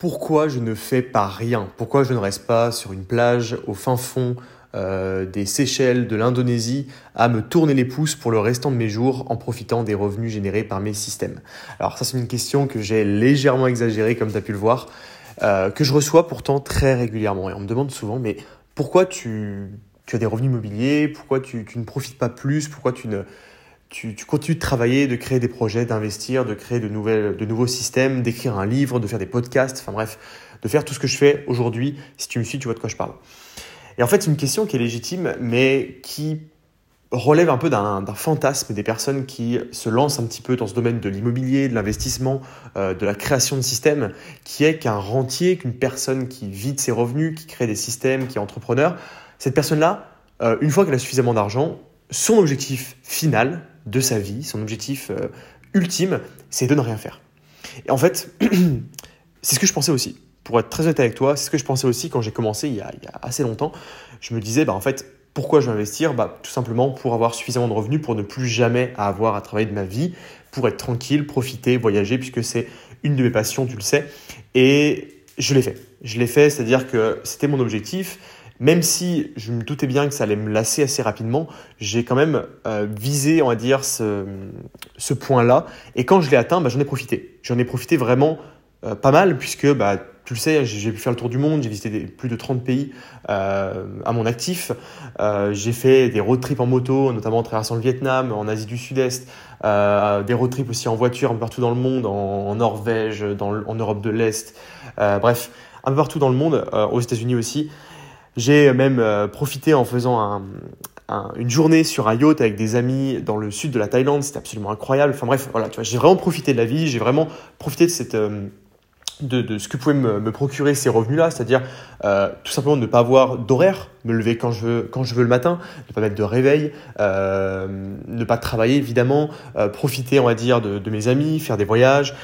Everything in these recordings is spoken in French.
pourquoi je ne fais pas rien? Pourquoi je ne reste pas sur une plage au fin fond euh, des Seychelles, de l'Indonésie, à me tourner les pouces pour le restant de mes jours en profitant des revenus générés par mes systèmes? Alors ça c'est une question que j'ai légèrement exagérée comme tu as pu le voir, euh, que je reçois pourtant très régulièrement. Et on me demande souvent, mais pourquoi tu, as des revenus immobiliers? Pourquoi tu ne profites pas plus? Pourquoi tu ne tu, continues de travailler, de créer des projets, d'investir, de créer de, nouvelles, de nouveaux systèmes, d'écrire un livre, de faire des podcasts, enfin bref, de faire tout ce que je fais aujourd'hui. Si tu me suis, tu vois de quoi je parle. Et en fait, c'est une question qui est légitime, mais qui relève un peu d'un fantasme des personnes qui se lancent un petit peu dans ce domaine de l'immobilier, de l'investissement, euh, de la création de systèmes, qui est qu'un rentier, qu'une personne qui vide ses revenus, qui crée des systèmes, qui est entrepreneur, cette personne-là, euh, une fois qu'elle a suffisamment d'argent, son objectif final, de sa vie, son objectif euh, ultime, c'est de ne rien faire. Et en fait, c'est ce que je pensais aussi. Pour être très honnête avec toi, c'est ce que je pensais aussi quand j'ai commencé il y, a, assez longtemps. Je me disais, bah, en fait, pourquoi je vais investir? Bah, Tout simplement pour avoir suffisamment de revenus pour ne plus jamais avoir à travailler de ma vie, pour être tranquille, profiter, voyager, puisque c'est une de mes passions, tu le sais. Et je l'ai fait. Je l'ai fait, c'est-à-dire que c'était mon objectif même si je me doutais bien que ça allait me lasser assez rapidement, j'ai quand même euh, visé, on va dire, ce, point-là. Et quand je l'ai atteint, bah, j'en ai profité. J'en ai profité vraiment euh, pas mal, puisque bah, tu le sais, j'ai pu faire le tour du monde, j'ai visité plus de 30 pays euh, à mon actif. J'ai fait des road trips en moto, notamment en traversant le Vietnam, en Asie du Sud-Est, des road trips aussi en voiture un peu partout dans le monde, en, Norvège, en Europe de l'Est, bref, un peu partout dans le monde, aux États-Unis aussi. J'ai même euh, profité en faisant une journée sur un yacht avec des amis dans le sud de la Thaïlande. C'était absolument incroyable. Enfin bref, voilà, tu vois, j'ai vraiment profité de la vie. J'ai vraiment profité de cette euh, de, ce que pouvaient me, procurer ces revenus-là, c'est-à-dire euh, tout simplement ne pas avoir d'horaire, me lever quand je veux, le matin, ne pas mettre de réveil, ne pas travailler évidemment, profiter on va dire de, mes amis, faire des voyages,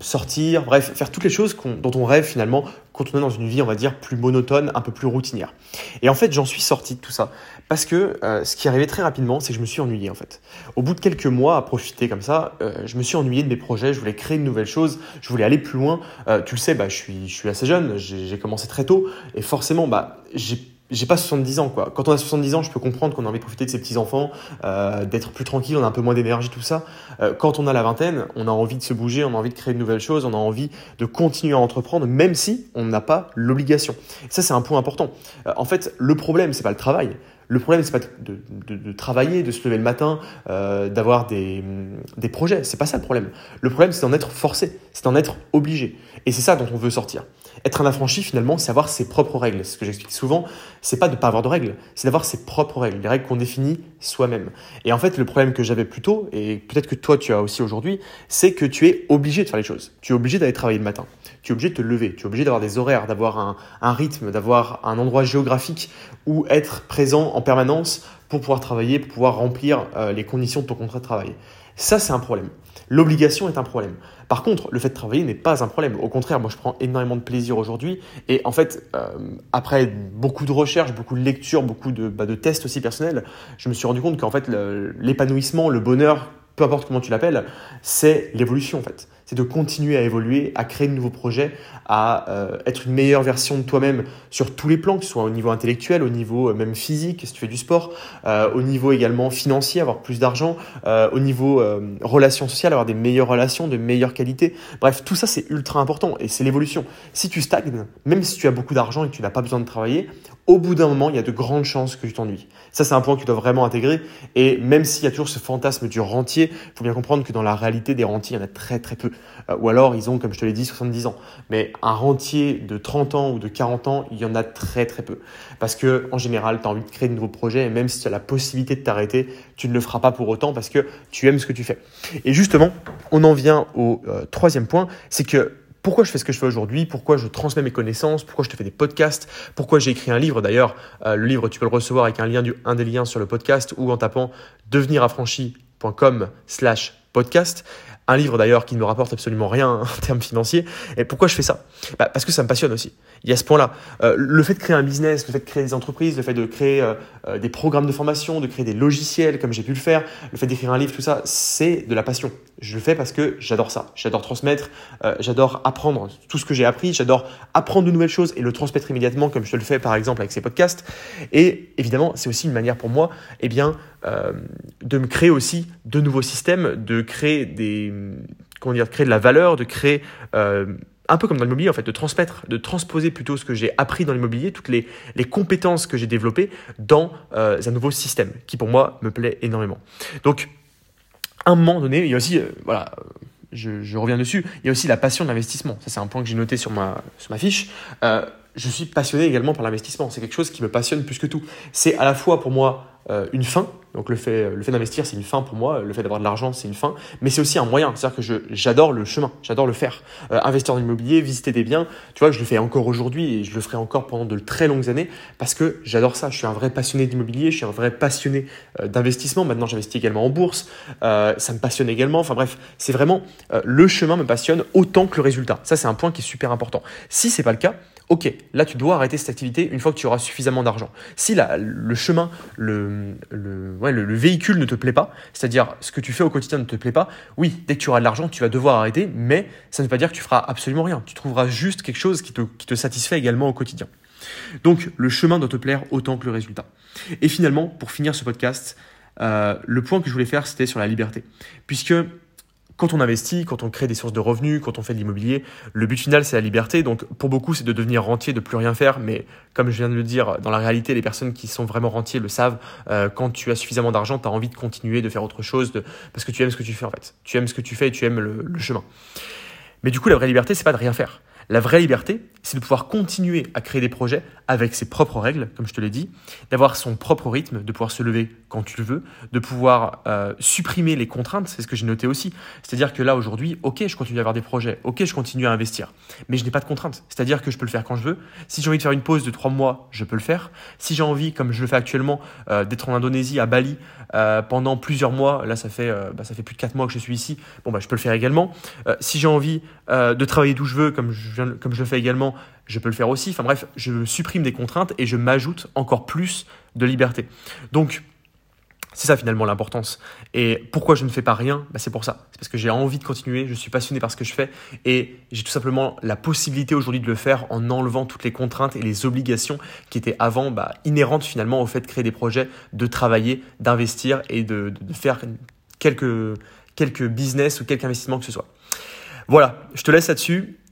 sortir, bref, faire toutes les choses dont on rêve finalement quand on est dans une vie, on va dire, plus monotone, un peu plus routinière. Et en fait, j'en suis sorti de tout ça. Parce que euh, ce qui arrivait très rapidement, c'est que je me suis ennuyé, en fait. Au bout de quelques mois à profiter comme ça, euh, je me suis ennuyé de mes projets, je voulais créer de nouvelles choses, je voulais aller plus loin. Euh, tu le sais, bah, je, suis, je suis assez jeune, j'ai commencé très tôt, et forcément, bah, j'ai pas 70 ans quoi. Quand on a 70 ans, je peux comprendre qu'on a envie de profiter de ses petits enfants, euh, d'être plus tranquille, on a un peu moins d'énergie, tout ça. Euh, quand on a la vingtaine, on a envie de se bouger, on a envie de créer de nouvelles choses, on a envie de continuer à entreprendre, même si on n'a pas l'obligation. Ça, c'est un point important. Euh, en fait, le problème, c'est pas le travail. Le problème, c'est pas de, travailler, de se lever le matin, euh, d'avoir des, des projets. C'est pas ça le problème. Le problème, c'est d'en être forcé, c'est d'en être obligé. Et c'est ça dont on veut sortir. Être un affranchi, finalement, c'est avoir ses propres règles. Ce que j'explique souvent, c'est pas de pas avoir de règles, c'est d'avoir ses propres règles, les règles qu'on définit soi-même. Et en fait, le problème que j'avais plus tôt, et peut-être que toi tu as aussi aujourd'hui, c'est que tu es obligé de faire les choses. Tu es obligé d'aller travailler le matin. Tu es obligé de te lever. Tu es obligé d'avoir des horaires, d'avoir un rythme, d'avoir un endroit géographique où être présent en permanence pour pouvoir travailler, pour pouvoir remplir euh, les conditions de ton contrat de travail. Ça, c'est un problème. L'obligation est un problème. Par contre, le fait de travailler n'est pas un problème. Au contraire, moi, je prends énormément de plaisir aujourd'hui. Et en fait, euh, après beaucoup de recherches, beaucoup de lectures, beaucoup bah, de tests aussi personnels, je me suis rendu compte qu'en fait, l'épanouissement, le bonheur, peu importe comment tu l'appelles, c'est l'évolution en fait c'est de continuer à évoluer, à créer de nouveaux projets, à euh, être une meilleure version de toi-même sur tous les plans, que ce soit au niveau intellectuel, au niveau euh, même physique, si tu fais du sport, euh, au niveau également financier, avoir plus d'argent, au niveau relations sociales, avoir des meilleures relations, de meilleure qualité. Bref, tout ça c'est ultra important et c'est l'évolution. Si tu stagnes, même si tu as beaucoup d'argent et que tu n'as pas besoin de travailler, au bout d'un moment, il y a de grandes chances que tu t'ennuies. Ça, c'est un point que tu dois vraiment intégrer. Et même s'il y a toujours ce fantasme du rentier, il faut bien comprendre que dans la réalité des rentiers, il y en a très très peu. Euh, ou alors, ils ont, comme je te l'ai dit, 70 ans. Mais un rentier de 30 ans ou de 40 ans, il y en a très très peu. Parce que, en général, tu as envie de créer de nouveaux projets et même si tu as la possibilité de t'arrêter, tu ne le feras pas pour autant parce que tu aimes ce que tu fais. Et justement, on en vient au euh, troisième point, c'est que pourquoi je fais ce que je fais aujourd'hui, pourquoi je transmets mes connaissances, pourquoi je te fais des podcasts, pourquoi j'ai écrit un livre? D'ailleurs, euh, le livre, tu peux le recevoir avec un, lien du, un des liens sur le podcast ou en tapant deveniraffranchi.com slash podcast. Un livre d'ailleurs qui ne me rapporte absolument rien en termes financiers. Et pourquoi je fais ça? Bah, Parce que ça me passionne aussi. Il y a ce point-là. Euh, le fait de créer un business, le fait de créer des entreprises, le fait de créer euh, euh, des programmes de formation, de créer des logiciels comme j'ai pu le faire, le fait d'écrire un livre, tout ça, c'est de la passion. Je le fais parce que j'adore ça. J'adore transmettre, j'adore apprendre tout ce que j'ai appris, j'adore apprendre de nouvelles choses et le transmettre immédiatement comme je le fais par exemple avec ces podcasts. Et évidemment, c'est aussi une manière pour moi eh bien, de me créer aussi de nouveaux systèmes, de créer des comment dire, de créer de la valeur, de créer un peu comme dans l'immobilier en fait, de transmettre, de transposer plutôt ce que j'ai appris dans l'immobilier, toutes les, compétences que j'ai développées dans euh, un nouveau système qui pour moi me plaît énormément. Donc, à un moment donné, il y a aussi, euh, voilà, je, reviens dessus, il y a aussi la passion de l'investissement. Ça, c'est un point que j'ai noté sur ma, sur ma fiche. Euh, je suis passionné également par l'investissement. C'est quelque chose qui me passionne plus que tout. C'est à la fois pour moi euh, une fin. Donc le fait, le fait d'investir, c'est une fin pour moi. Le fait d'avoir de l'argent, c'est une fin. Mais c'est aussi un moyen. C'est-à-dire que j'adore le chemin, j'adore le faire. Euh, investir dans l'immobilier, visiter des biens, tu vois, je le fais encore aujourd'hui et je le ferai encore pendant de très longues années parce que j'adore ça. Je suis un vrai passionné d'immobilier, je suis un vrai passionné euh, d'investissement. Maintenant, j'investis également en bourse. ça me passionne également. Enfin bref, c'est vraiment le chemin me passionne autant que le résultat. Ça, c'est un point qui est super important. Si c'est pas le cas, ok, là tu dois arrêter cette activité une fois que tu auras suffisamment d'argent. Si le chemin, le, le, véhicule ne te plaît pas, c'est-à-dire ce que tu fais au quotidien ne te plaît pas, oui, dès que tu auras de l'argent, tu vas devoir arrêter, mais ça ne veut pas dire que tu feras absolument rien. Tu trouveras juste quelque chose qui te, qui te satisfait également au quotidien. Donc le chemin doit te plaire autant que le résultat. Et finalement, pour finir ce podcast, euh, le point que je voulais faire, c'était sur la liberté. Puisque quand on investit, quand on crée des sources de revenus, quand on fait de l'immobilier, le but final, c'est la liberté. Donc, pour beaucoup, c'est de devenir rentier, de plus rien faire. Mais comme je viens de le dire, dans la réalité, les personnes qui sont vraiment rentiers le savent. Euh, quand tu as suffisamment d'argent, tu as envie de continuer, de faire autre chose, de... parce que tu aimes ce que tu fais en fait. Tu aimes ce que tu fais et tu aimes le, le chemin. Mais du coup, la vraie liberté, c'est pas de rien faire. La vraie liberté, c'est de pouvoir continuer à créer des projets avec ses propres règles, comme je te l'ai dit, d'avoir son propre rythme, de pouvoir se lever quand tu le veux, de pouvoir euh, supprimer les contraintes, c'est ce que j'ai noté aussi. C'est-à-dire que là, aujourd'hui, ok, je continue à avoir des projets, ok, je continue à investir, mais je n'ai pas de contraintes. C'est-à-dire que je peux le faire quand je veux. Si j'ai envie de faire une pause de trois mois, je peux le faire. Si j'ai envie, comme je le fais actuellement, euh, d'être en Indonésie, à Bali, euh, pendant plusieurs mois, là, ça fait, bah, ça fait plus de quatre mois que je suis ici, bon, bah, je peux le faire également. si j'ai envie de travailler d'où je veux, comme je comme je le fais également, je peux le faire aussi. Enfin bref, je supprime des contraintes et je m'ajoute encore plus de liberté. Donc, c'est ça finalement l'importance. Et pourquoi je ne fais pas rien? Bah, C'est pour ça. C'est parce que j'ai envie de continuer, je suis passionné par ce que je fais et j'ai tout simplement la possibilité aujourd'hui de le faire en enlevant toutes les contraintes et les obligations qui étaient avant bah, inhérentes finalement au fait de créer des projets, de travailler, d'investir et de, de faire quelques, quelques business ou quelques investissements que ce soit. Voilà, je te laisse là-dessus